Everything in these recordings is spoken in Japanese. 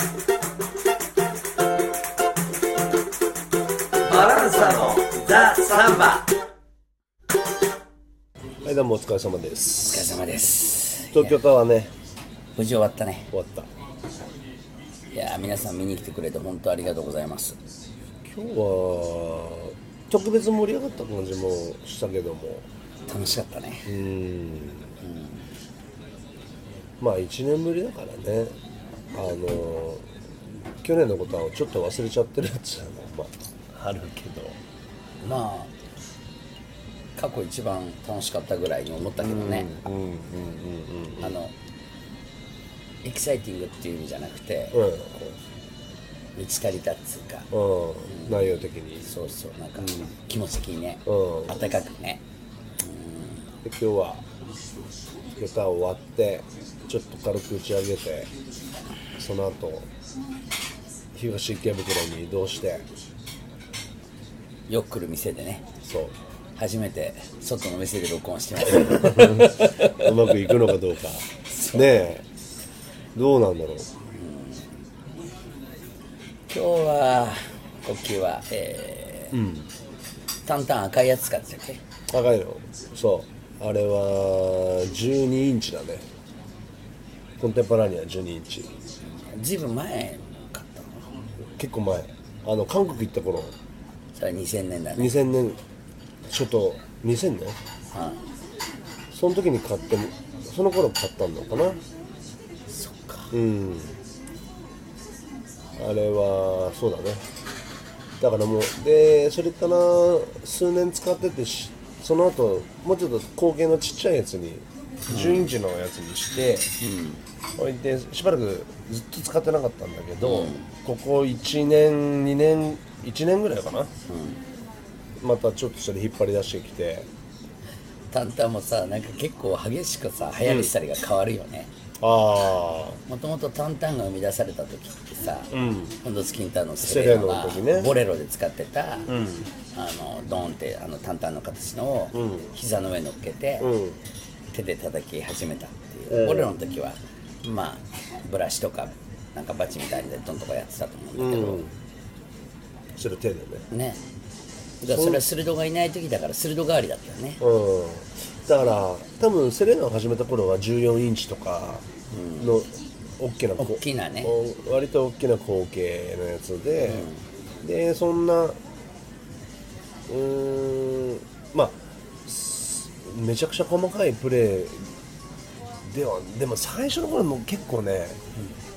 バランサのザ・サンバ。はいどうもお疲れ様です。お疲れ様です。東京タワーね。無事終わったね。終わった。いやー皆さん見に来てくれて本当ありがとうございます。今日は特別盛り上がった感じもしたけども。楽しかったね。うん。まあ1年ぶりだからねあの去年のことはちょっと忘れちゃってるやつはまああるけど。まあ過去一番楽しかったぐらいに思ったけどね、うんうんあのエキサイティングっていう意味じゃなくて、うん。満ち足りたっつうか。うん。うん内容的に。そうそうなんか気持ち的にね、うん。暖かくね。で今日は歌終わってちょっと軽く打ち上げてその後東池袋に移動してよく来る店でね。そう。初めて外の店で録音してます。うまくいくのかどうか。ねえ。どうなんだろう。今日は呼吸はえータンタン赤いやつ使ってたっけ？高いの。そう。あれは12インチだね。コンテンポラリーは12インチずいぶん前買ったの？結構前。あの韓国行った頃。それは2000年だね。2000年。ちょっと2000年その時に買ってその頃買ったのかな？そっか。うん。あれはそうだね。だからもうでそれから数年使っててしその後もうちょっと後継のちっちゃいやつに10インチのやつにして、置いてしばらくずっと使ってなかったんだけど、ここ1年2年1年ぐらいかな、またちょっとそれ引っ張り出してきて。タンタンもさなんか結構激しくさ流行りしたりが変わるよね。ああ。もともとタンタンが生み出された時ってさ、ホンドスキンタンのセセレーノがの時ねボレロで使ってた、あのドーンってあのタンタンの形のを膝の上に乗っけて、うん。手で叩き始めたっていう、ボレロの時はまあブラシとかなんかバチみたいでドンとかやってたと思うんだけど、それ手でね。ね。だからそれは鋭がいない時だから鋭代わりだったよね。うん。だから多分セレーナを始めた頃は14インチとかの大きなこ大きなね。お割と大きな口径のやつで、でそんなうーんまあすめちゃくちゃ細かいプレーではでも最初の頃も結構ね、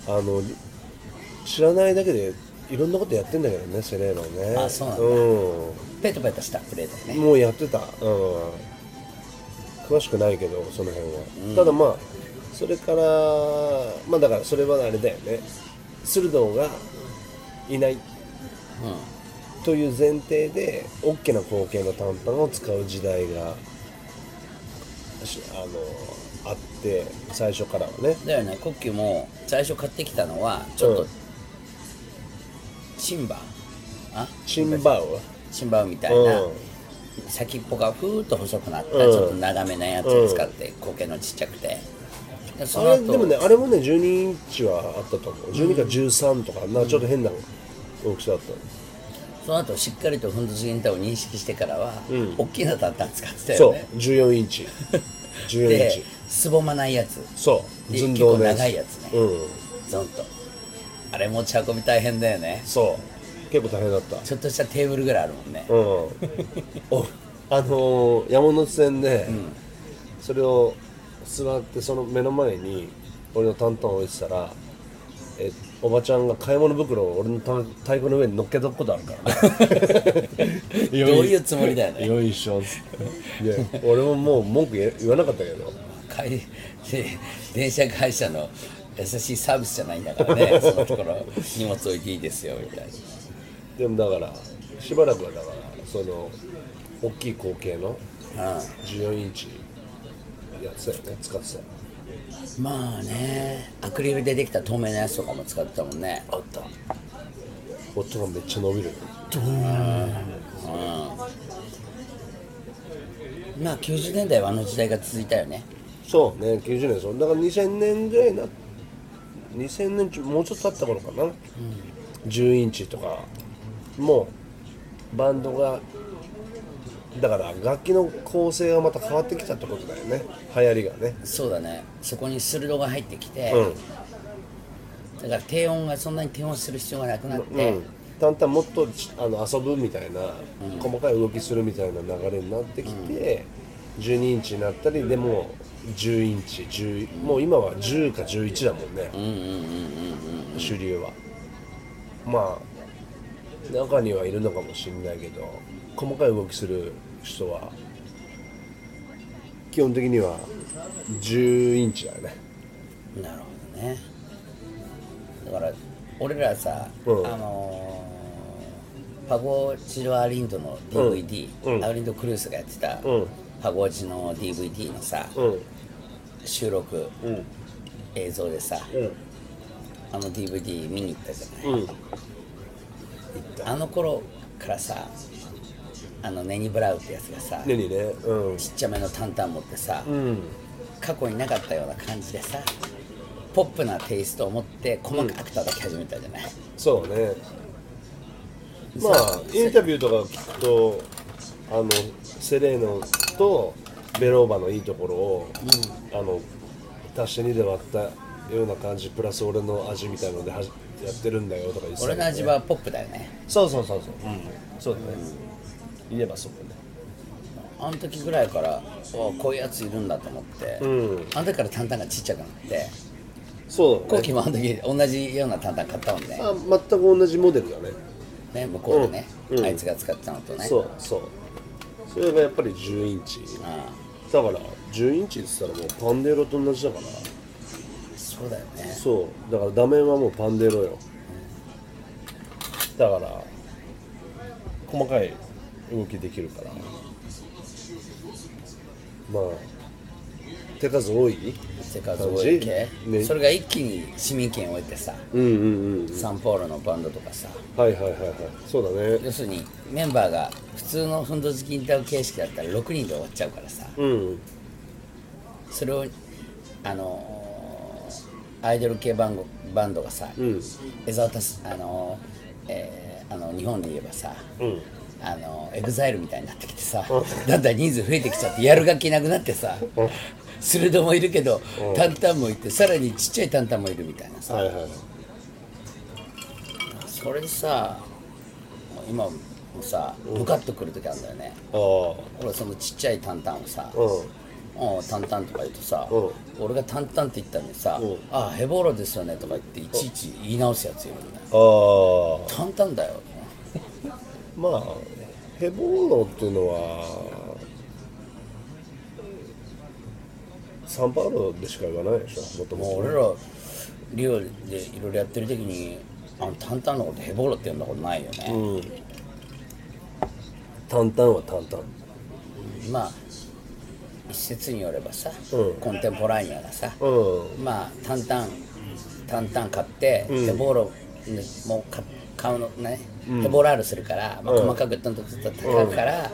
あの知らないだけでいろんなことやってんだけどねセレーナね。あそうなんだ。うん。ペトペトしたプレーだよね。もうやってた、うん、詳しくないけどその辺は、ただまあそれからまあだからそれはあれだよね。鋭がいないという前提で大きな口径の短パンを使う時代がしあのあって最初からはね。だよね。コッキーも最初買ってきたのはちょっと、うん。シンバー。あ？シンバウシンバーみたいな、うん。先っぽがふーっと細くなった、うん。ちょっと長めなやつを使って口径のちっちゃくて。でそあれでもねあれもね12インチはあったと思う。12か13とかなちょっと変な大きさだった。その後しっかりとフンドスギンタを認識してからは、大きなタンタン使ってたそう。よね14インチ 14インでチすぼまないやつ。そう。で寸胴のやつ結構長いやつ。ねうん。ゾンと。あれ持ち運び大変だよね。そう。結構大変だった。ちょっとしたテーブルぐらいあるもんね、うん。おあのー山手線で、それを座ってその目の前に俺の担々を置いてたらえおばちゃんが買い物袋を俺のた太鼓の上に乗っけたことあるからね。どういうつもりだよね。よいしょ。っつってで俺ももう文句言わなかったけど。電車会社の優しいサービスじゃないんだからね。そのところ荷物置いていいですよみたいな。でもだからしばらくはだからその大きい口径の14インチやってたよね使ってたよまあねアクリルでできた透明なやつとかも使ってたもんね。あった。音がめっちゃ伸びる。まあ90年代はあの時代が続いたよね。そうね90年そう。だから2000年ぐらいにな2000年ちょもうちょっと経った頃かな、10インチとか。もうバンドがだから楽器の構成がまた変わってきたってことだよね。流行りがね。そうだね。そこに鋭が入ってきて、うん。だから低音がそんなに低音する必要がなくなって、うん、だんだんもっとちあの遊ぶみたいな、細かい動きするみたいな流れになってきて、12インチになったりでも10インチ10もう今は10か11だもんね、主流は。まあ中にはいるのかもしれないけど細かい動きする人は基本的には10インチだよね。なるほどね。だから俺らさ、うん。あのーパゴチロアリンドの DVD、うん。アリンドクルースがやってた、うん。パゴチの DVD のさ、うん。収録うん。映像でさ、うん。あの DVD 見に行ったじゃない、うんあの頃からさあのネニブラウってやつがさ、ねにねうん。ちっちゃめのタンタン持ってさ、うん。過去になかったような感じでさポップなテイストを持って細かく叩き始めたじゃない、そうね。まあインタビューとか聞くとあのセレーノとベローバのいいところを、あの足して2で割ったような感じプラス俺の味みたいのではじやってるんだよとか言ってた俺の味はポップだよね。そうそうそう。そう、そうだね、言えばそうだねあの時ぐらいからおこういうやついるんだと思って、うん。あの時からタンタンがちっちゃくなってそうだね。後期もあの時同じようなタンタン買ったもんね。あ全く同じモデルだね。ね向こうでね、うん。うん。あいつが使ってたのとね。そうそう。それがやっぱり10インチ。あだから10インチって言ったらもうパンデロと同じだから。あそうだよね。そう。だから画面はもうパンデロよ。だから細かい動きできるから。まあ手数多い？手数多い。系、ね。それが一気に市民権を得てさ、うんうんうんサンパウロのバンドとかさ。はいはいはいはい。そうだね。要するにメンバーが普通のフンド好きインター形式だったら6人で終わっちゃうからさ。うんそれをあのーアイドル系バンドバンドがさ、うん。エザワタスあのーえーあの日本で言えばさ、うん。あのエグザイルみたいになってきてさ、だんだん人数増えてきちゃってやる楽器なくなってさ、鋭もいるけど、タンタンもいてさらにちっちゃいタンタンもいるみたいなさ、はいはい。それでさ今もさブカッとくる時あるんだよね、俺そのちっちゃいタンタンをさ「うん。おうタンタン」とか言うとさ、う俺がタンタンって言ったのにさうん「ああヘボーロですよね」とか言っていちいち言い直すやついるんだよ。ああタンタンだよ。まあヘボーロっていうのはサンパウロでしか言わないでしょもともと俺らリオでいろいろやってる時にあのタンタンのことヘボーロって呼んだことないよね、うん。タンタンはタンタン。まあ一説によればさ、うん。コンテンポラニアがさ、うん。まあタンタンタンタン買って、ヘボーロねもうか買うのね、ヘボールするから、まあ、細かくどんどんどんどん高くから、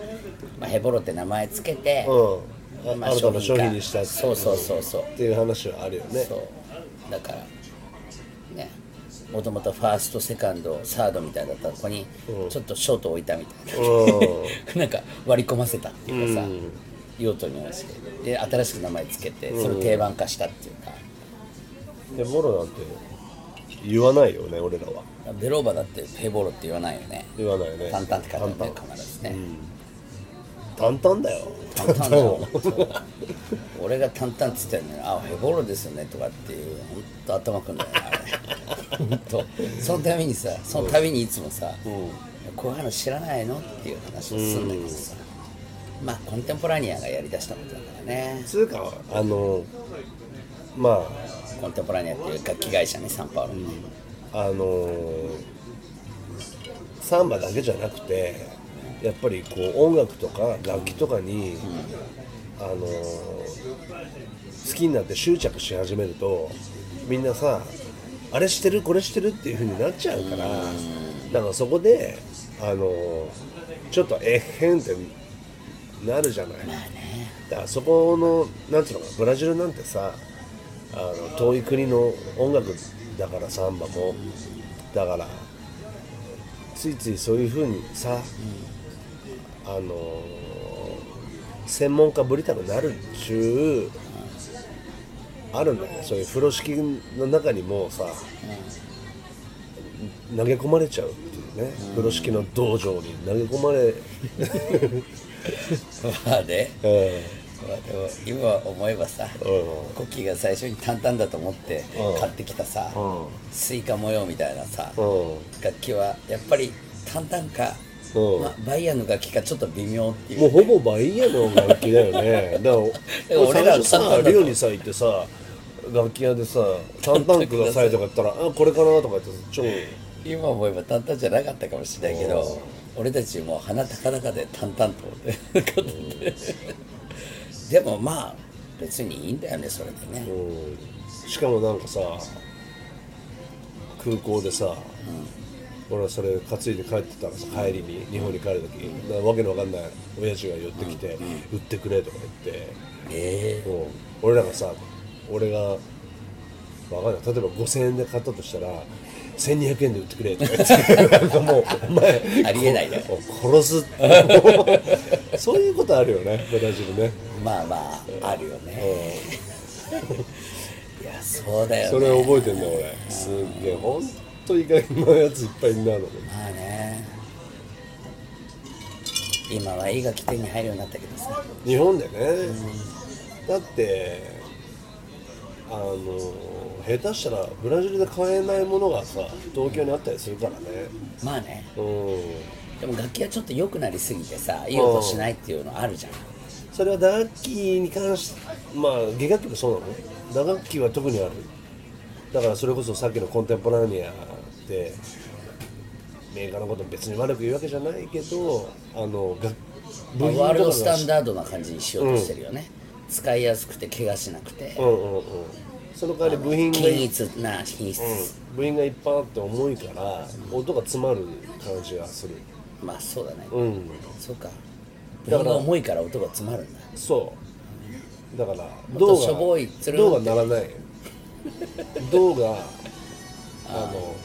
まあ、ヘボロって名前つけて、うん。あ商品にしたそうそうそうそう。っていう話はあるよね。そう。だからねもともとファーストセカンドサードみたいだったとこにちょっとショート置いたみたいな、なんか割り込ませたっていうかさ、用途に応じてで新しく名前つけてそれを定番化したっていうか、ヘボロなんて言わないよね俺らは。ベローバだってヘボロって言わないよね。言わないよね。タンタンって書いてある必ずね、タンタンだよ。タンタンだよ。俺がタンタンっつってんのに「あヘボロですよね」とかっていうほんと頭くんだよねあれ。ほんと。そのためにさそのたびにいつもさ、こういう話知らないのっていう話をするんだけどさ、まあコンテンポラニアがやりだしたことだからね。つうかあのまコンテンポラニアっていう楽器会社ねサンパウロ。の、ああのサンバだけじゃなくてやっぱりこう音楽とか楽器とかに、あの好きになって執着し始めるとみんなさあれしてるこれしてるっていう風になっちゃうから。だからそこであのちょっとえっへんってなるじゃない、だからそこのなんていうのかなブラジルなんてさあの遠い国の音楽だからサンバもだからついついそういうふうにさ、あのー専門家ぶりたくなるっちゅう、あるんだよそういう風呂敷の中にもさ、投げ込まれちゃうっていうね、風呂敷の道場に投げ込まれ、まあね。えまあでも今思えばさうコッキーが最初に淡々だと思ってうん。買ってきたさうん。スイカ模様みたいなさんうん。楽器はやっぱり淡々かうん。まあバイヤーの楽器かちょっと微妙っていう。もうほぼバイヤーの楽器だよね。だから俺らさリオにさ行ってさ楽器屋でさ「タンタンください」とか言ったら「あこれかな」とか言って超今思えば淡々じゃなかったかもしれないけど俺たちもう鼻高々で淡々とでもまあ別にいいんだよねそれでね。うんしかもなんかさ空港でさ、俺はそれ担いで帰ってたらさ帰りに日本に帰る時なわけのわかんない親父が寄ってきて「売ってくれ」とか言って。えうん俺らがさ俺がわかんない。例えば5000円で買ったとしたら1200円で売ってくれとか言って。なんかもうお前ありえないね。こ殺す。そういうことあるよねブラジルね、えまあまああるよね。いやそうだよね。それ覚えてんだ俺。すっげえほんと意外なやついっぱいいんなのまあね。今はいい楽器手に入るようになったけどさ。日本でね、だってあの下手したらブラジルで買えないものがさ東京にあったりするからね。まあね。うん。でも楽器はちょっと良くなりすぎてさいい音しないっていうのあるじゃん。それは打楽器に関してまあ弦楽器もそうなの？打楽器は特にある。だからそれこそさっきのコンテンポラニアでメーカーのこと別に悪く言うわけじゃないけどあのがまあワールドスタンダダードな感じにしようとしてるよね、使いやすくて怪我しなくて、うんうんうんその代わり部品が均一な品質、うん。部品がいっぱいあって重いから音が詰まる感じがする。まあそうだね、うん。そうか。部だから品が重いから音が詰まるんだ。そう。だからっとしょぼい銅つるが銅が鳴らない。銅が あの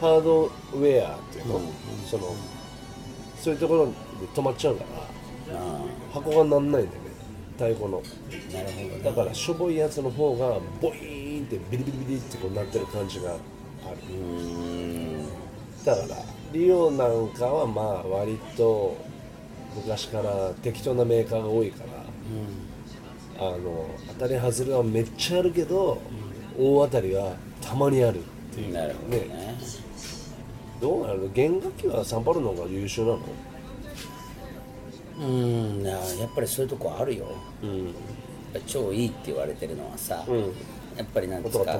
ハードウェアっていうの、そのそういうところで止まっちゃうからあ。箱がなんないんだよね太鼓の。あなるほどねだからしょぼいやつの方がボイーンってビリビリビリってこうなってる感じがある。だからリオなんかはまあ割と昔から適当なメーカーが多いから、あの当たり外れはめっちゃあるけど、大当たりはたまにあるっていう。なるほどね。どうなの？弦楽器はサンパウロの方が優秀なの？うーんなやっぱりそういうとこあるよ。うん。やっぱり超いいって言われてるのはさ、うん。やっぱりなんですか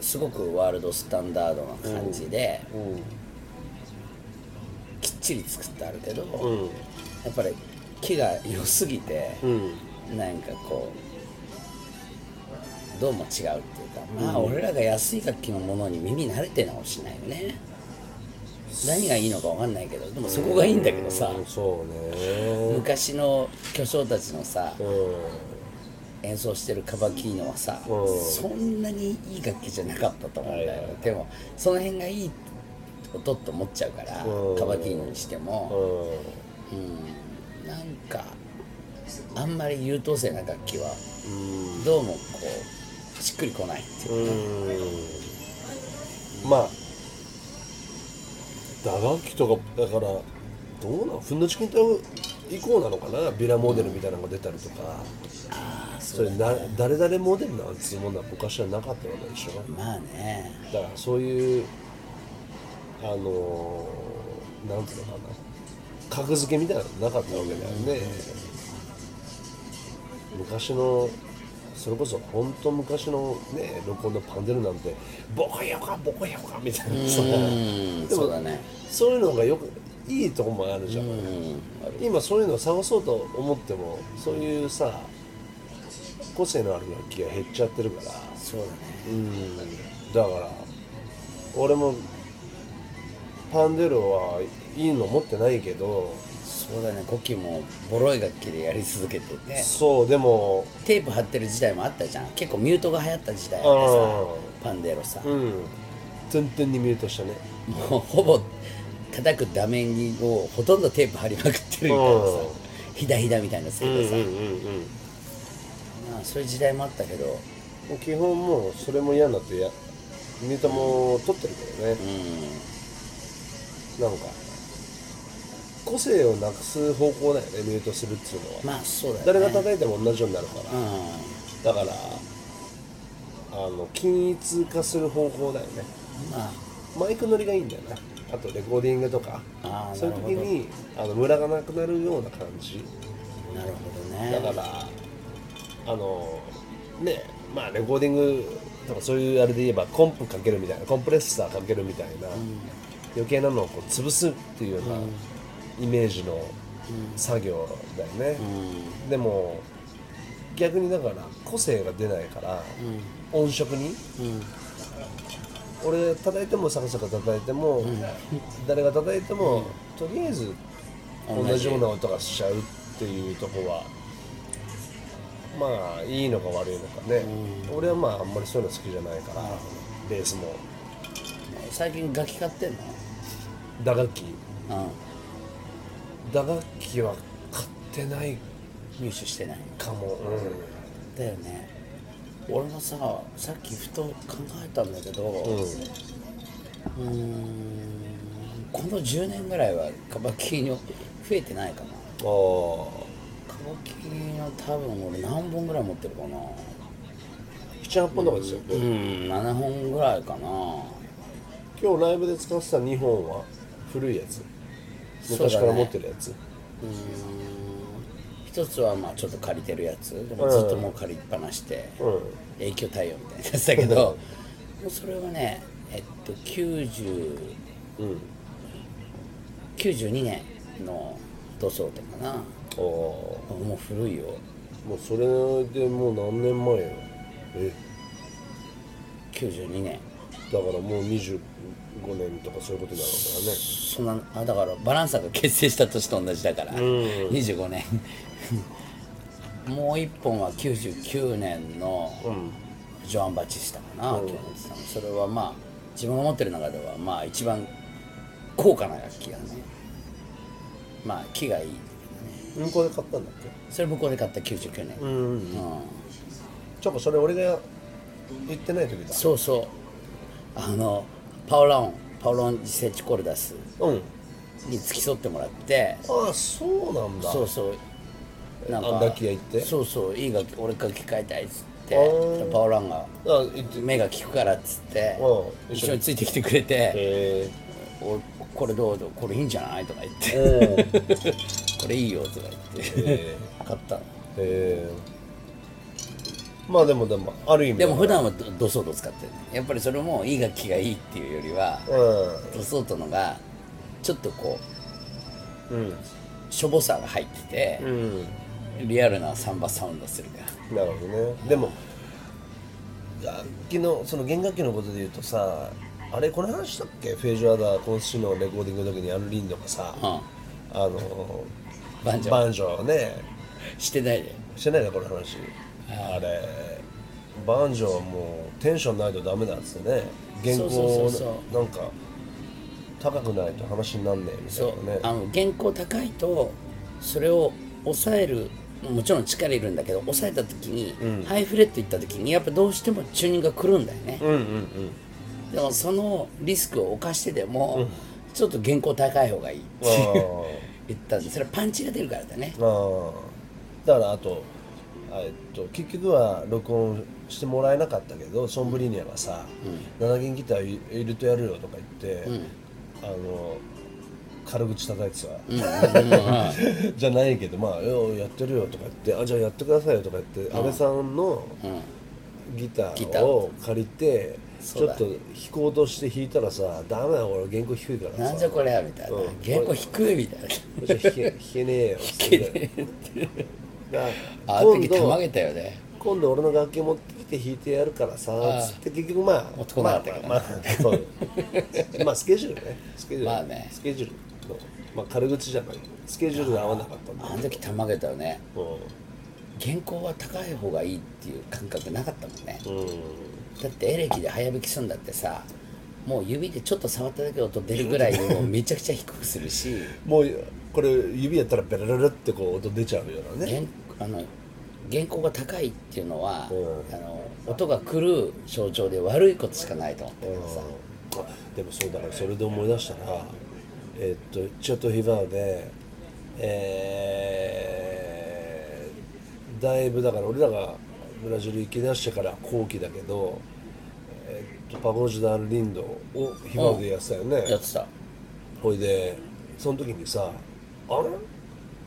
すごくワールドスタンダードな感じで、うん。きっちり作ってあるけど、うん。やっぱり木が良すぎて、うん。なんかこうどうも違うっていうかまあ、俺らが安い楽器のものに耳慣れて直しないよね何がいいのか分かんないけどでもそこがいいんだけどさ、うんそうね。昔の巨匠たちのさうん。演奏してるカバキーノはさ、うん。そんなにいい楽器じゃなかったと思うんだよ、でもその辺がいい音と思っちゃうから、うん。カバキーノにしても、ううん。なんかあんまり優等生な楽器はん。どうもこうしっくりこないっていううん。まあ打楽器とかだからどうなんふんどし筋斗以降なのかなビラモデルみたいなのが出たりとか、それな誰々モデルなんていうものは昔はなかったわけでしょ。まあね。だからそういうあのーなんていうのかな。格付けみたいなのなかったわけだよね、昔のそれこそ本当昔のね録音のパンデルなんてボコヤカボコヤカみたいな。さそうだね。そういうのがよくいいとこもあるじゃん、うん今そういうのを探そうと思ってもそういうさ個性のある楽器が減っちゃってるから。そうだね。うん。だから俺もパンデロはいいの持ってないけどそうだね。コキもボロい楽器でやり続けてて。そうでも。テープ貼ってる時代もあったじゃん。結構ミュートが流行った時代あってあさパンデロさ、うん。全然にミュートしたね。もうほぼ叩くダメにをほとんどテープ貼りまくってるみたいなさ。うん。ひだひだみたいなせいでさ、うんうんまあそういう時代もあったけど。うん基本もうそれも嫌になってやミュートも取ってるけどね。うなんか個性をなくす方向だよねミュートするっていうのは。んまあそうだよね。誰が叩いても同じようになるから。うだからあの均一化する方向だよね。んまあ。マイク乗りがいいんだよな。あとレコーディングとか。そういう時にあのムラがなくなるような感じ。なるほどね。だからあのねまあレコーディングとかそういうあれで言えばコンプかけるみたいなコンプレッサーかけるみたいな、余計なのをこう潰すっていうようなイメージの作業だよね、でも逆にだから個性が出ないから、音色に、俺叩いてもサカサカ叩いても、誰が叩いても、とりあえず同じような音がしちゃうっていうとこはまあいいのか悪いのかね、俺はまああんまりそういうの好きじゃないから、ベースも。最近楽器買ってんの？打楽器。う打楽器は買ってないん入手してないかも、だよね。俺もささっきふと考えたんだけどううんこの10年ぐらいはカバキーニョ増えてないかな。あカバキーニョ多分俺何本ぐらい持ってるかな。あ78本とかですよ、うん7本ぐらいかな。今日ライブで使ってた2本は古いやつ昔から持ってるやつ、うーん一つはまあちょっと借りてるやつ。でもずっともう借りっぱなして、うん。永久対応みたいなやつだけどもうそれはねえっと90うん。92年の塗装とかな。ああもう古いよ。もうそれでもう何年前よ。え。92年。だからもう25年とかそういうことになるわそんなあだからバランサが結成した年と同じだから、25年。もう一本は99年のジョアン・バチスタかな、京本さん。それはまあ自分が持ってる中ではまあ一番高価な楽器がねまあ木がいい向こうで買ったんだっそれ向こうで買った99年、けうん。うん。ちょっとそれ俺が言ってない時だ。そうそうあのパオロンパオロン・ジセチ・コルダス。うん。に付き添ってもらって。ああそうなんだ。そうそう。なんかあ楽器屋行って？そうそう。いい楽器俺楽器買いたいっつって。パオランが目が利くからっつってうん。一緒についてきてくれてへ「おこれどうどうこれいいんじゃない?」とか言って。え「これいいよ」とか言って。へ買ったの。えまあでもでもある意味でも普段はドドソート使ってるねやっぱりそれもいい楽器がいいっていうよりはうドソートのがちょっとこうんうん。しょぼさが入っててうん。リアルなサンバサウンドするから。なるほどね。でも楽器のその弦楽器のことで言うとさあれこの話したっけ？フェージュアダー今年のレコーディングの時にアンリンドがさ、うん。あのバンジョー。ね。してないで。してないねこの話あれバンジョーはもうテンションないとダメだっつってね。原稿そうそうそうそなんか高くないと話になんねえみたそいうなね。あの原稿高いとそれを抑えるもちろん力いるんだけど抑えた時に、ハイフレットいった時にやっぱどうしてもチューニングがくるんだよね、うんうんうん。でもそのリスクを冒してでも、ちょっと原稿高い方がいいってあ 言ったんでそれはパンチが出るからだね。だからあとえっと結局は録音してもらえなかったけどソンブリーニャがさ「7弦ギター入れてやるよ」とか言って、あの軽口叩いてさ、じゃないけどまあ「よやってるよ」とか言って「あじゃあやってくださいよ」とか言って、安倍さんのギターー。を借りてちょっと弾こうとして弾いたらさ「ダメだ俺原稿低いからさ」なんじゃこれやみたいな、うん。原稿低いみたいな。弾け弾けねえよ」弾けねえだあの時たまげたよね。今度俺の楽器持ってきて弾いてやるからさつって結局まあ持ってこなかったけどまあまあまあそう。まあスケジュールね。スケジュール、まあね。スケジュールのまあ軽口じゃない。スケジュールが合わなかったんだあの時たまげたよね。う原稿は高い方がいいっていう感覚なかったもんね。んうん。だってエレキで早弾きするんだってさもう指でちょっと触っただけで音出るぐらいにもうめちゃくちゃ低くするし。もうこれ指やったらベラララってこう音出ちゃうようなね。原あの原稿が高いっていうのは、うん。あの音が来る象徴で悪いことしかないと思ってるさ、あでもそうだからそれで思い出したらえっとちょっとヒバーでえーだいぶだから俺らがブラジル行き出してから後期だけど、えっとパゴジダ・リンドをヒバーでやってたよね、やってた。ほいでその時にさ「あれ？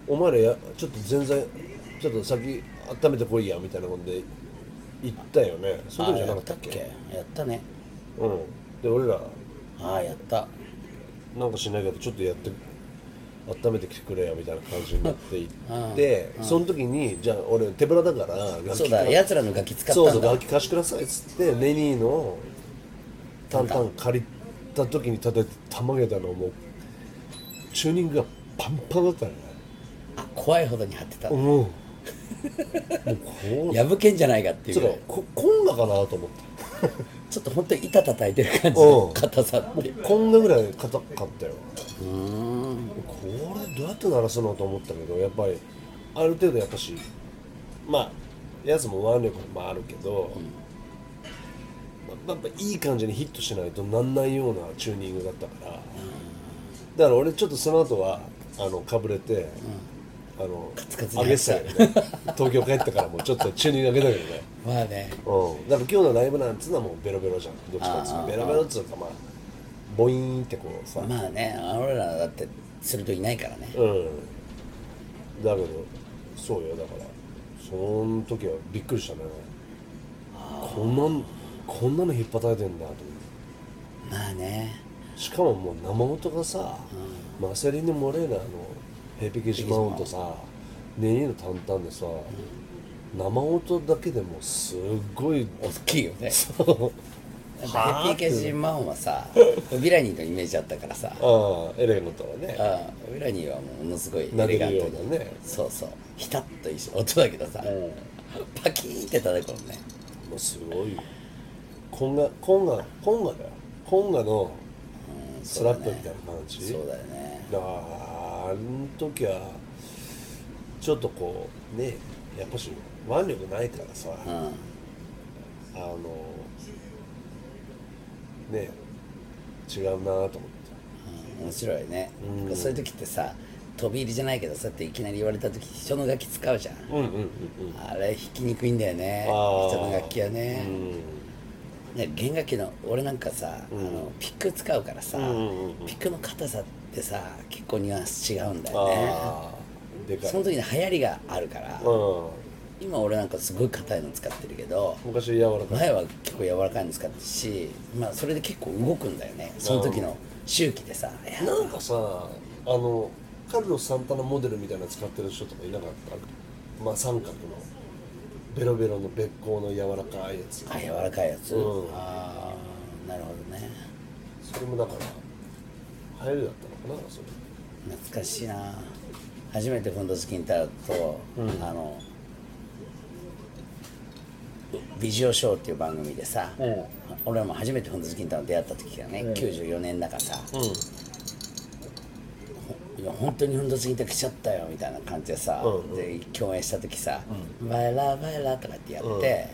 お前らやちょっと全然ちょっと先温めてこいや」みたいなことで言ったよね。その時じゃなかったっけ？あやったっけやったね。うん。で俺ら。ああやった。なんかしないけどちょっとやって温めてきてくれよみたいな感じになっていって、その時にじゃあ俺手ぶらだから楽器そう。だやつらの楽器使ったんそだうそう楽器貸してくださいっつってネニーのタンタン借りた時に叩いてたまげたのもうチューニングがパンパンだったよね。あ怖いほどに張ってた、うんもうこう破けんじゃないかっていちょっうとここんなかなと思って。ちょっと本当に板叩いてる感じのうん。硬さっていう。こんなぐらい硬かったよ。うーん。これどうやって鳴らすのと思ったけどやっぱりある程度やっぱしまあやつも腕力もあるけど、まあやっぱいい感じにヒットしないとなんないようなチューニングだったから、だから俺ちょっとその後はあのかぶれて、あのツカツに上げてたよね。東京帰ってからもちょっとチューニング上げたけどね。まあね。うん、だから今日のライブなんつうのはもうベロベロじゃん。どっちかっつうと。ベロベロっつうかまあボイーンってこうさ、まあね俺らだってするといないからね。うん。だけどそうよ。だからその時はびっくりしたね。こんなんこんなの引っ叩いてんだと思ってまあね。しかももう生音がさ、マセリーヌ・モレーナのヘピケジマウントさネニーのタンタンでさ、生音だけでもすっごい大きいよね。そうヘピーケジマンはさヴィラニーのイメージあったからさ。ああエレガントはね。あヴィラニーはものすごいエレガントうなねそうそう。ひたっと一緒。音だけどさパキーンって叩くもんね。もうすごいコンガコンガコンガだよ。コンガのスラップみたいな感じ。そうだよね。だからあの時はちょっとこうねやっぱし腕力ないからさ、うんあのね違うなと思って。面白いね、なんかそういう時ってさ飛び入りじゃないけどそうやっていきなり言われた時人の楽器使うじゃん。うんうんうんうん。あれ弾きにくいんだよね。人の楽器はね。うん。ね弦楽器の俺なんかさ、あのピック使うからさ、んうんうんピックの硬さってさ結構ニュアンス違うんだよね。ああでかい。その時に流行りがあるから、うん。今俺なんかすごい硬いの使ってるけど昔柔らかい。前は結構柔らかいの使ってるしまあそれで結構動くんだよね。その時の周期でさ。いや。なんかさあのカルロス・サンタナモデルみたいなの使ってる人とかいなかった？まあ三角の。ベロベロのべっ甲の柔らかいやつ。あ柔らかいやつ、うん。ああなるほどね。それもだから流行りだったのかなそれ。懐かしいな。初めてフンドスキンターと、あのビジオショーっていう番組でさ、うん。俺らも初めてフンドスキンターと出会った時がね、94年だからさ、いや本当にフンドスキンター来ちゃったよみたいな感じでさ、うん。で共演した時さ「バイラバイラ」とかってやって、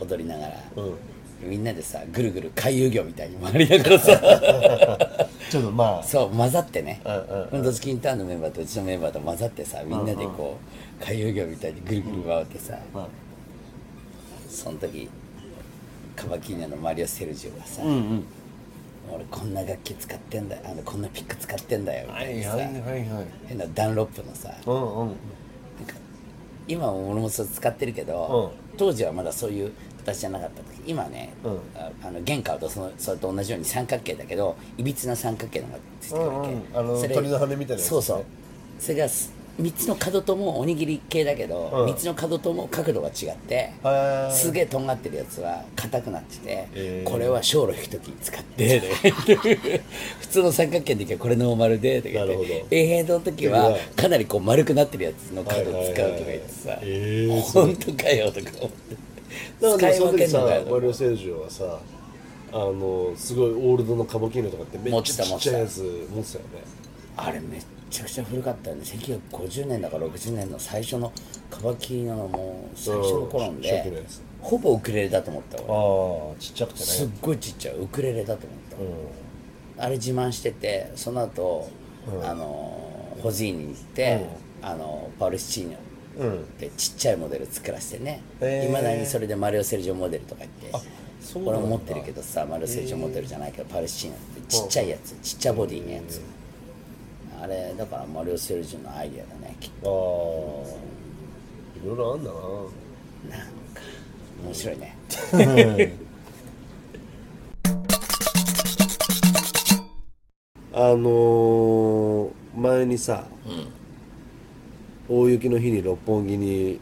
踊りながら、うんみんなでさぐるぐる回遊魚みたいに回りながらさ。ちょっとまあ。そう混ざってね、うんうドスキンターンのメンバーとうちのメンバーと混ざってさみんなでこう回遊魚みたいにぐるぐる回ってさ、まあその時カバキーニャのマリオ・セルジオがさ、うんうん。俺こんな楽器使ってんだよあのこんなピック使ってんだよみたいなさ、はいはい変なダンロップのさうんうん。なんか今も俺もそれ使ってるけど、当時はまだそういう形じゃなかった時今ね、うん。ああの弦買うとそのそれと同じように三角形だけどいびつな三角形のがついてくるわけ、うんうんあの鳥の羽みたいなね。そうそう。それがす3つの角ともおにぎり系だけど、うん。3つの角とも角度が違って、すげえとんがってるやつは硬くなってて、へー。これは小路引く時に使って。普通の三角形の時はこれノーマルでとか言って。なるほど。永遠の時はかなりこう丸くなってるやつの角使うとか言ってさ、はいはいはいへー。本当かよとか思ってだからその時さマリオ聖ジはさあのすごいオールドのカボキーノとかってめっちゃちっちゃいやつ持ってたよね。あれめっちゃくちゃ古かった。よね1950年だか60年の最初のカバキーノのもう最初の頃うん初でほぼウクレレだと思ったわ。ああちっちゃくてすっごいちっちゃいウクレレだと思った、あれ自慢しててその後、あのホジーニに行って、あのパウルシチーニでちっちゃいモデル作らせてね。いま、だにそれでマリオ・セルジョモデルとか言って俺も持ってるけどさマリオ・セルジョモデルじゃないけどパウルシチーニョってちっちゃいやつちっちゃいボディのやつ。あれだからマリオ・セルジョのアイディアだねきっああいろいろあんだな。となんか面白いね。あのー、前にさ、大雪の日に六本木に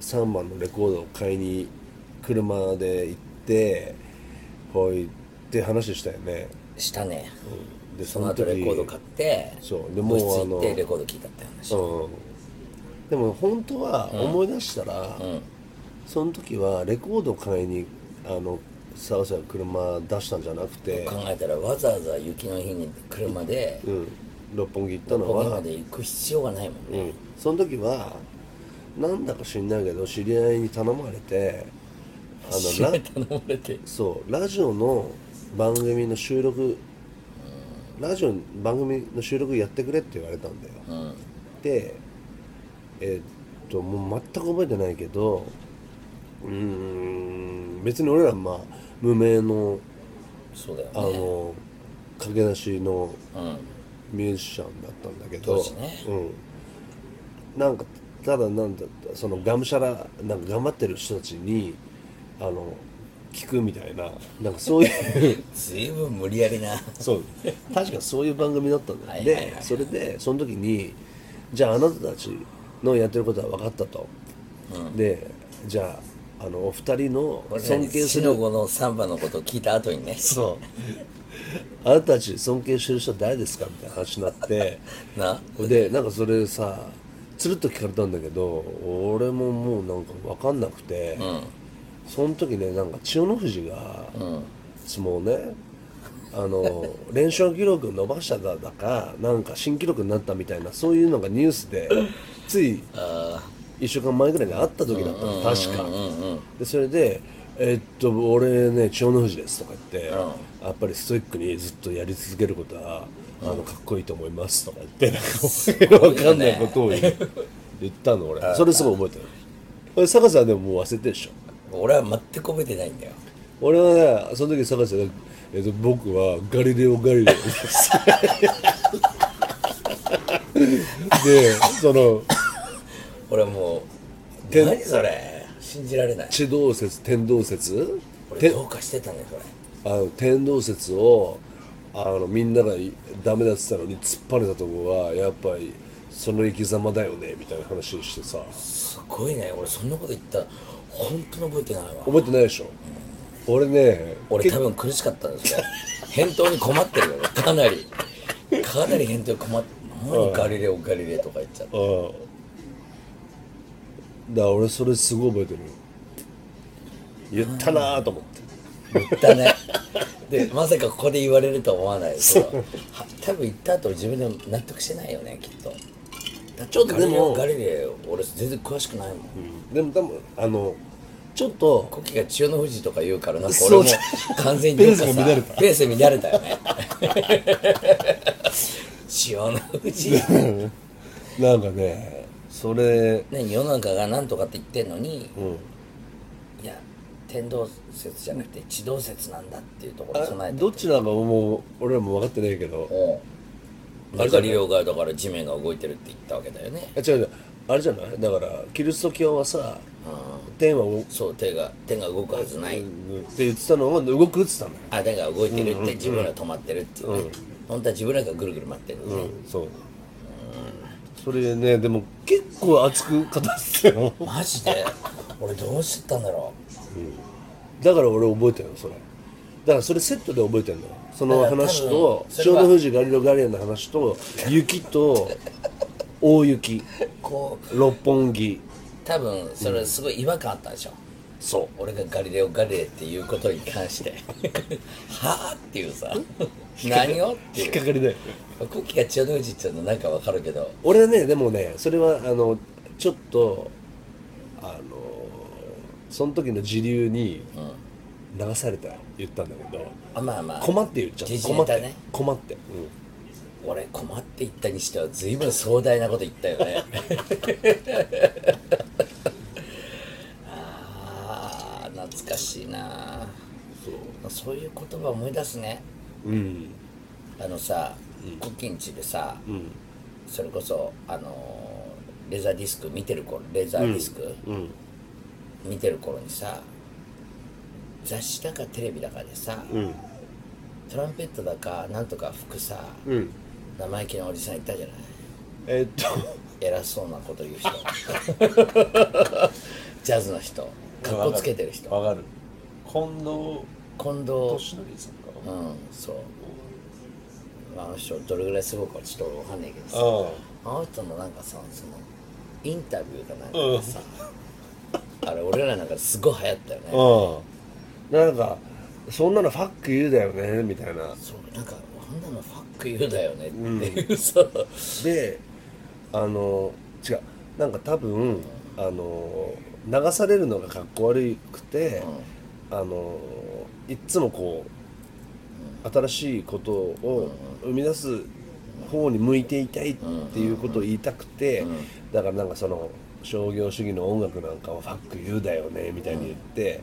3番のレコードを買いに車で行ってほいって話したよね。したね。でその後レコード買ってそう。でもうあのてレコード聴いたって話。うん。でも本当は思い出したら、その時はレコード買いにあのサウスは車出したんじゃなくて、考えたらわざわざ雪の日に車でうん、六本木行ったのは。まで行く必要がないもんね、うん、その時はなんだか知んないけど知り合いに頼まれてあのラ頼まれて。そうラジオの番組の収録ラジオの番組の収録やってくれって言われたんだよ、うん。でえっともう全く覚えてないけどうーん別に俺らまあ無名のそうだよね。あの駆け出しのうんミュージシャンだったんだけどね。うん、なんかただなんだそのがむしゃらなんか頑張ってる人たちにあの聞くみたいななんかそういうずいぶん無理やりな。そう。確かそういう番組だったんだよ、はいはいはいでそれでその時にじゃああなたたちのやってることは分かったと、でじゃああのお二人の尊敬する死の後のサンバのことを聞いた後にね。そうあなたたち尊敬してる人は誰ですか？みたいな話になって な？でなんかそれさつるっと聞かれたんだけど俺ももうなんか分かんなくて、その時ねなんか千代の富士が、もうねあの 連勝記録伸ばしただだかなんか新記録になったみたいなそういうのがニュースでつい1週間前ぐらいにあった時だったの確か。でそれで「えっと俺ね千代の富士です」とか言って、やっぱりストイックにずっとやり続けることは、あのかっこいいと思いますとか言ってなんかわかんないことを言ったの俺。それすごい覚えてる。これ坂さんでももう忘れてるでしょ？俺は全く覚えてないんだよ。俺はねその時坂さんが、えっと僕はガリレオ・ガリレオです。でその俺はもうて何それ？信じられない。地動説天動説？俺どうかしてたねそれ。あの天動説をあのみんながいダメだって言ってたのに突っ張れたとこはやっぱりその生き様だよねみたいな話をしてさ。すごいね。俺そんなこと言った。ら本当に覚えてないわ。覚えてないでしょ？俺ね俺多分苦しかったんですよ。返答に困ってるよかなり。かなり返答に困って何ガリレオガリレオとか言っちゃって。ああだから俺それすごい覚えてる言ったなぁと思って。言ったね。でまさかここで言われるとは思わない。けどは多分言った後自分でも納得してないよねきっと。ちょっとでもガリレオ俺全然詳しくないもん。でも多分あのちょっとコキが千代の富士とか言うからなんか俺も完全にペースが乱れた。ペース乱れたよね。千代の富士。なんかねそれ。ね世の中が何とかって言ってんのに、ん。いや天動説じゃなくて地動説なんだっていうところあ備えてどっちなのかもう俺らも分かってないけど。おうガリレオがだから地面が動いてるって言ったわけだよね。あ違う違う。あれじゃない？だからキリスト教はさ天は動そう手が手が動くはずない、って言ってたのは動くって言ってたんだよ。あ手が動いてるって自分ら止まってるっていうね、本当は自分らがぐるぐる回ってるんだね、そうそれねでも結構熱く語ってたよ。マジで？俺どうしてたんだろだから俺覚えてるのそれ。だからそれセットで覚えてるのよ。そのだから話と多分それは小野富士ガリロガリアの話と雪と大雪。うこう六本木。多分それすごい違和感あったでしょ、そう。俺がガリレオ・ガリレイっていうことに関して。はあっていうさ。何をっていう。引っかかりだよコッキーが千代の富士っていうのなんかわかるけど。俺はねでもねそれはあのちょっとあのその時の時流に流された言ったんだけどあまあまあ。困って言っちゃった。困って困って、俺困って言ったにしては随分壮大なこと言ったよね。ああ懐かしいな。そう。いう言葉思い出すね。うんうん。あのさ、コッキンチでさ、それこそあのレザーディスク見てる頃レザーディスク、うん見てる頃にさ雑誌だかテレビだかでさ、トランペットだかなんとか吹くさ、生意気なおじさんいたじゃないえっと偉そうなこと言う人ジャズの人かっこつけてる人わかる近藤近藤俊則さんかうんそうあの人どれぐらいすごいかちょっとわかんないけどさああの人のなんかさそのインタビューかなんかでさ、あれ俺らなんかすごい流行ったよね。あなんかそんなのファック言うだよねみたいな。そうなんかこんなのファック言うだよねっていう、そう。であの違うなんか多分あの流されるのがかっこ悪くて、あのいっつもこう新しいことを生み出す方に向いていたいっていうことを言いたくて、だからなんかその商業主義の音楽なんかはファック言うだよねみたいに言って、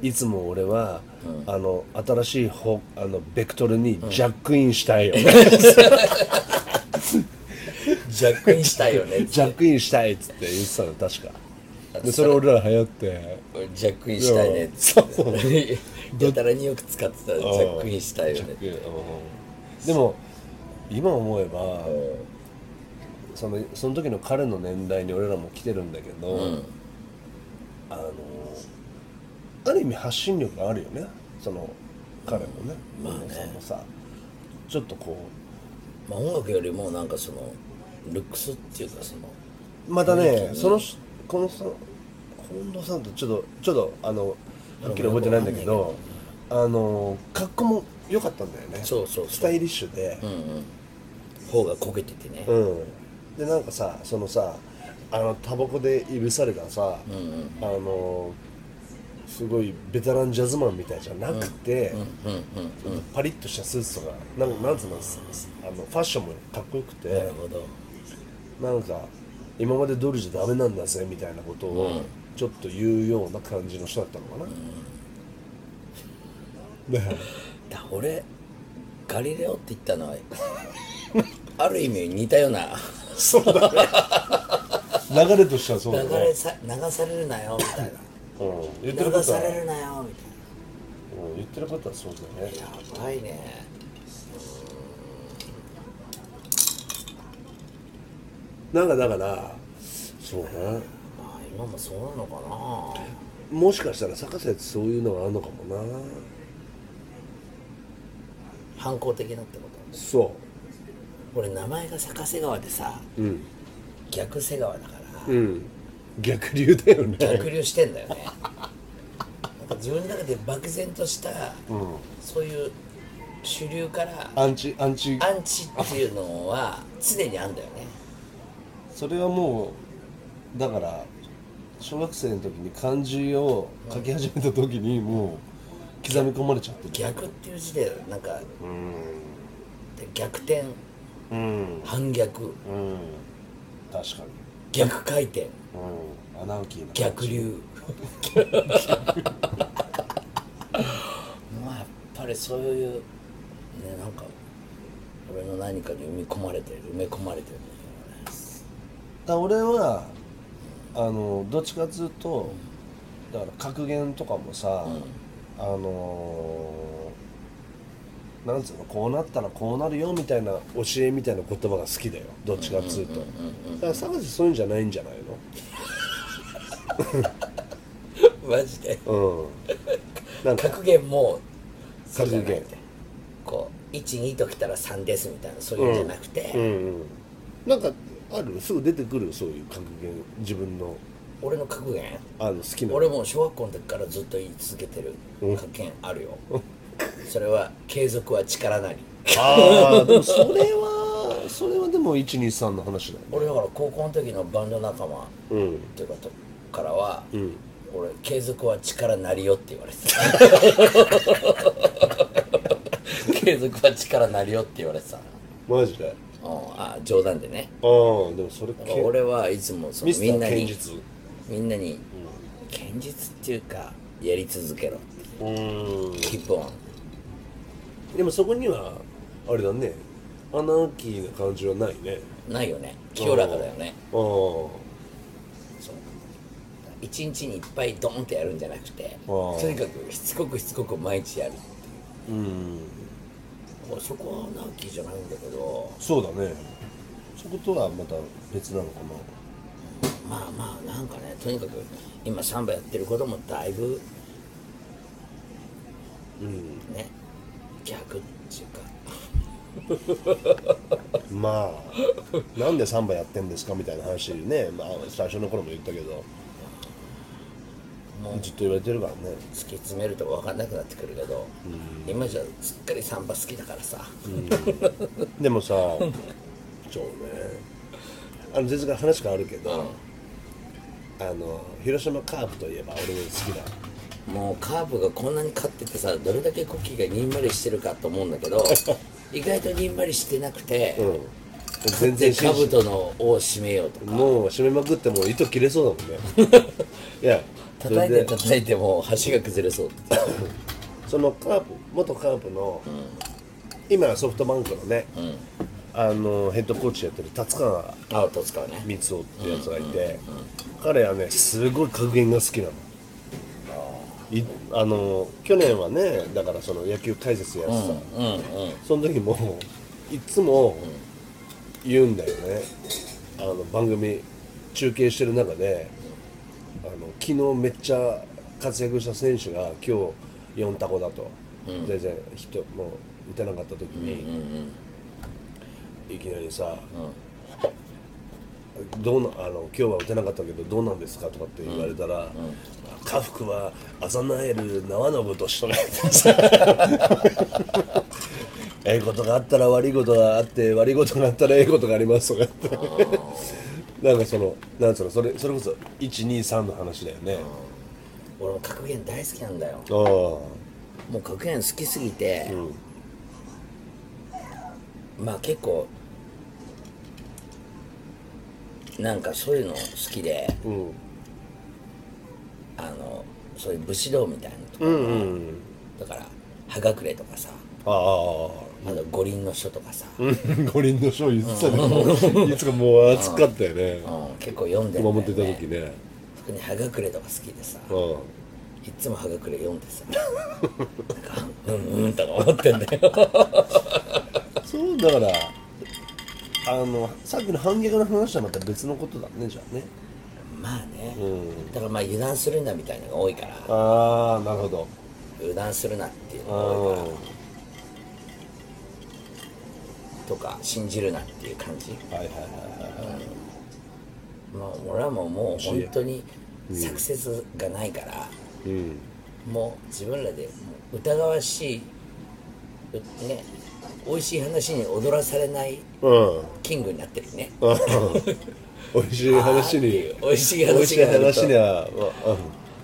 いつも俺は、あの新しいほあのベクトルにジャックインしたいよね、ジャックインしたいよねジャックインしたいっつって言ってたの確かでそれ俺ら流行って。ジャックインしたいねっつって やたらによく使ってたジャックインしたいよねうん。でも今思えばそのその時の彼の年代に俺らも来てるんだけど、あのある意味発信力があるよね。その彼もね。まあね。さんもさちょっとこまあ音楽よりもなんかそのルックスっていうかそのうまたねそのしこのさ近藤さんとちょっとちょっとあのはっきり覚えてないんだけどあの格好も良かったんだよね。そうそうそう。スタイリッシュで、方が焦げててね、うん、でなんかさそのさあのタバコでいぶされたさ、あのすごいベテランジャズマンみたいじゃなくてパリッとしたスーツとかなんかなんつうのあのファッションもかっこよくてなるほど。なんか今まで通りじゃダメなんだぜみたいなことをちょっと言うような感じの人だったのかな、ね。だ俺ガリレオって言ったのはある意味似たような。そうだね。流れとしてはそうだね、流れさ流されるなよみたいうん、言ってなることは、流されるなよみたいうん、言ってることはそうだよね。なやばいねなんかだからそうね。まあ今もそうなのかな。もしかしたら坂瀬ってそういうのがあるのかもな。反抗的なってこと？そ俺名前が坂瀬川でさううん。逆瀬川だから。うん。逆流だよね。逆流してんだよね。なんか自分の中で漠然とした、そういう主流からアンチアンチ。アンチっていうのは常にあんだよねそれはもうだから小学生の時に漢字を書き始めた時にもう刻み込まれちゃってる。逆っていう字でなんかで逆転。うん。反逆。うん。確かに。逆回転。うん。アナーキーな逆流。まあやっぱりそういうねなんか俺の何かに埋め込まれてる埋め込まれてるだ俺はあのどっちかっつうとだから格言とかもさ、あのなんつうのこうなったらこうなるよみたいな教えみたいな言葉が好きだよ。どっちかっつうと。だから坂地そういうんじゃないんじゃない マジで？のうん。なんか。格言もそうじゃなく格てこう12ときたら3ですみたいなそういうんじゃなくて、うんうん。なんかあるすぐ出てくるそういう格言。自分の。俺の格言？あの好きな。俺もう小学校の時からずっと言い続けてる格言あるよ、それは継続は力なり。ああでもそれは それはでも123の話だよね。俺だから高校の時のバンド仲間うん。っていうことからは、ん。俺継続は力なりよって言われてた。継続は力なりよって言われてたマジで？うんあ冗談でね。ああでもそれ俺はいつもそのみんなにみんなに堅実っていうかやり続けろ。うーん。キープオンでもそこにはあれだね。アナーキーな感じはないね。ないよね。清らかだよね。ああそう。一日にいっぱいドンってやるんじゃなくてとにかくしつこくしつこく毎日やるうん俺そこはナーキーじゃないんだけど。そうだね。そことはまた別なのかな。まあまあなんかねとにかく今サンバやってることもだいぶうん。ね逆っていうか。まあなんでサンバやってんですかみたいな話ね、まあ、最初の頃も言ったけどもうずっと言われてるからね。突き詰めると分かんなくなってくるけど、今じゃすっかりサンバ好きだからさ、でもさ そうね。あの全然話変わるけど、あの広島カープといえば俺も好きだ。もうカープがこんなに勝っててさどれだけコッキーがにんまりしてるかと思うんだけど 意外とにんまりしてなくて、うん。全で然信じ兜の尾を締めようとか。もう締めまくってもう糸切れそうだもんね。いや叩いてで。叩いてもう橋が崩れそう。っ てそのカープ元カープの、今はソフトバンクのね、あのヘッドコーチやってる達川。光雄ってやつがいて、彼はねすごい格言が好きなの。いあの去年はねだからその野球解説やってさ、うんうんその時もいつも言うんだよね。あの番組中継してる中であの昨日めっちゃ活躍した選手が今日4タコだと、全然人もう打てなかった時に、いきなりさ、どうなあの今日は打てなかったけどどうなんですかとかって言われたら「家福はあざなえる縄のぶとしとね」ええことがあったら悪いことがあって悪いことがあったらええことがありますとかってなんかそのなんつうのそれそれこそ123の話だよね。俺も格言大好きなんだよ。ああ。もう格言好きすぎて、まあ結構なんかそういうの好きでうん。あのそういう武士道みたいなのとか、うんうんだから葉隠れとかさ。あああと五輪の書とかさ、う ん五輪の書言ってたね。いつかもう熱かったよね。うん、結構読んでるんだよ、ね、熊本いた時ね。特に葉隠れとか好きでさ。うん。いつも葉隠れ読んでさ。なんかうんうんとか思ってんだよ。そうだからあのさっきの反逆の話はまた別のことだねじゃあね。まあね、うん。だからまあ油断するなみたいなのが多いから。ああなるほど。油断するなっていうのあが多いからーとか信じるなっていう感じ。はいはいはいはい。まあ俺はもうもう本当にサクセスがないから、うん。もう自分らで疑わしい、うね、美味しい話に踊らされないうん。キングになってるね。うん。美味しい話に。美味しい話があると。話には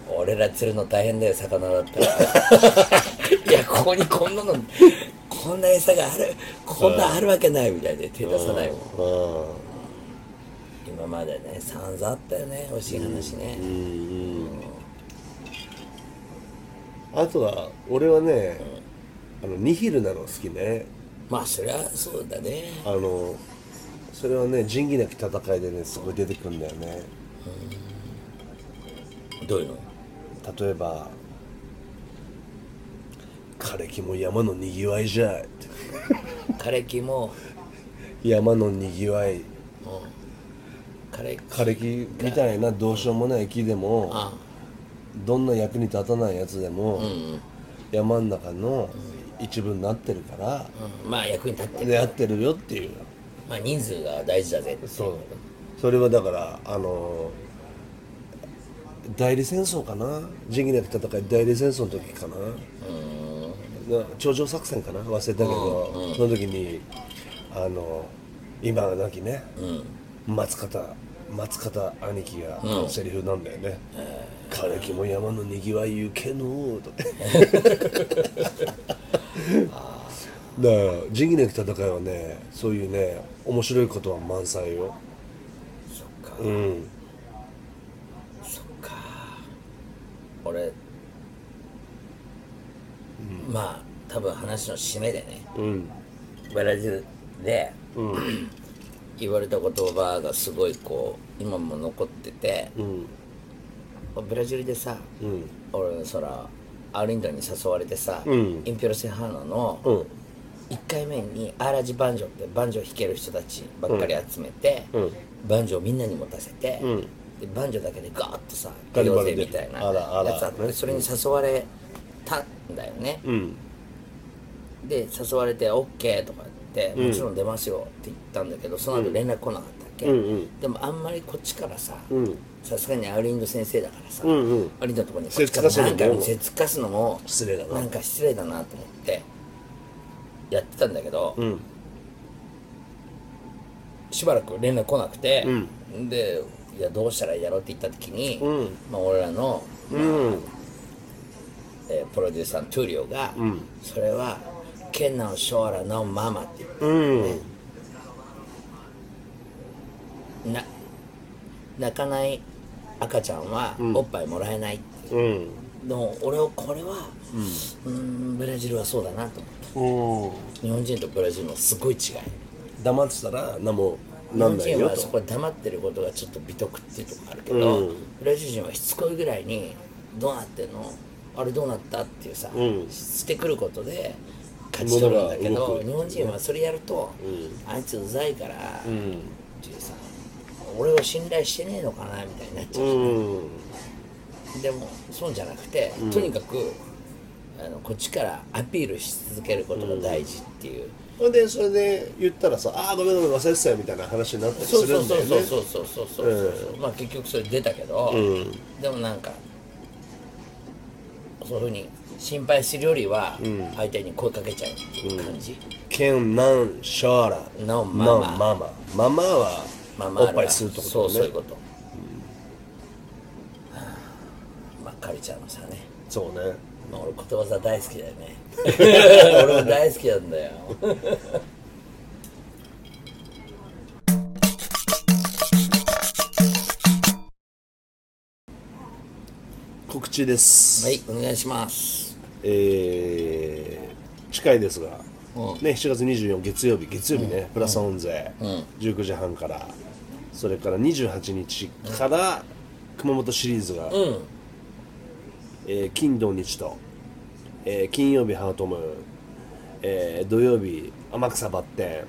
うん。俺ら釣るの大変だよ魚だったら。いやここにこんなのこんな餌があるこんなあるわけないみたいで手出さないもん。うん。今までね散々あったよね美味しい話ね、あとは俺はねあのニヒルなの好きね。まあそりゃそうだね。あのそれはね仁義なき戦いでねすごい出てくるんだよね。どういうの？例えば枯れ木も山のにぎわいじゃい。枯れ木も。山のにぎわい。枯れ枯れ木みたいなどうしようもない木でもあどんな役に立たないやつでも、山の中の一部になってるから、うん。まあ役に立ってる。でやってるよっていう。まあ人数が大事だぜってそう。それはだからあの代理戦争かな？仁義なき戦い代理戦争の時かな？な頂上作戦かな忘れたけど、その時にあの今はなきね、松方松方兄貴がのセリフなんだよね「枯れ木も山のにぎわいゆけの」と。かだから仁義なき戦いはねそういうね面白いことは満載よ。そっか。うん。そっか。俺、まあ多分話の締めでねうん。ブラジルで、言われた言葉がすごいこう今も残ってて、ブラジルでさ、俺そらアーリンドンに誘われてさ、ん。インピョロセハーノのうん。1回目にアーラジバンジョってバンジョ弾ける人たちばっかり集めて、うん。バンジョをみんなに持たせて、ん。でバンジョだけでガーッとさカニバルで。ぜみたいなやつあって、ねそれに誘われたんだよね、うん。で誘われて OK とか言って、もちろん出ますよって言ったんだけどその後連絡来なかったっけ、うんうん。でもあんまりこっちからさん。さすがにアウリンド先生だからさ、んうん。アウリンドのところにこっちからかせっかすのも失礼だな。なんか失礼だなと思ってやってたんだけど、ん。しばらく連絡来なくて、でいやどうしたらいいやろうって言った時に、まあ、俺らの、うんえープロデューサーのトゥーリオが、それは「ケンナンショーラのママ」って言ってうん。な泣かない赤ちゃんはおっぱいもらえないっていう、うん。でも俺はこれはうーんブラジルはそうだなと思ってうん日本人とブラジルのすごい違い。黙ってたら何も日本なんないよ人はそとこで黙ってることがちょっと美徳っていうとこあるけど、うん。ブラジル人はしつこいぐらいに「どうなってんの？あれどうなった?」っていうさ、ん。してくることで勝ち取るんだけ。ど物が動く日本人はそれやると、あいつうざいから、っていうさ俺を信頼してねえのかなみたいになっちゃう、うん。でもそうじゃなくて、とにかくあのこっちからアピールし続けることが大事っていう、ほんでそれで言ったらさ「ああごめんごめん忘れてたよ」みたいな話になったりそうするそうんそうだよねそうそうそうそうそうそう、まあ結局それ出たけど、でもなんかそういうふうに心配するよりは相手に声かけちゃうっていう感じ、ケンナンシャーラのママ。ママ。ママはおっぱいするってことそうねそういうこと、まあカルチャーのさね。そうね。まあ、俺ことわざ大好きだよね。俺も大好きなんだよ告知です。はいお願いします。えー近いですが、うん。ね、7月24月曜日月曜日ね、プラスオン税、19時半からそれから28日から熊本シリーズが、うん。えー金土日と、えー金曜日ハートムーン、えー土曜日天草バッテ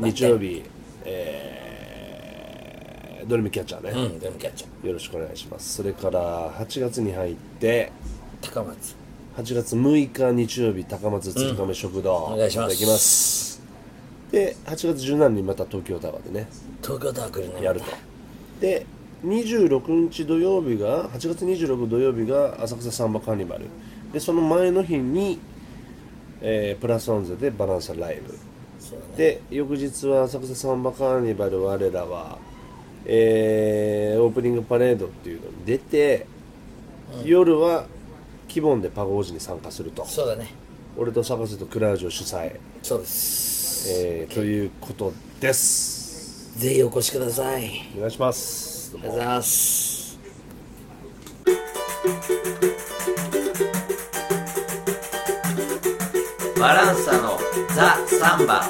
ン、日曜日、えードリームキャッチャーね、うんでもキャッチャー。よろしくお願いします。それから8月に入って高松。8月6日日曜日高松鶴亀食堂、お願いします。ただきます。で8月17日にまた東京タワーでね。東京タワー来るねやると。で26日土曜日が8月26土曜日が浅草サンバカーニバル。でその前の日に、えープラスオンゼでバランサライブ。そうだね。で翌日は浅草サンバカーニバル我らは、えーオープニングパレードっていうのに出て、夜はキボンでパゴージに参加すると。そうだね。俺と坂瀬とクラウジを主催、そうです、えーということです。ぜひお越しください。お願いします。ありがとうございます。バランサのザ・サンバ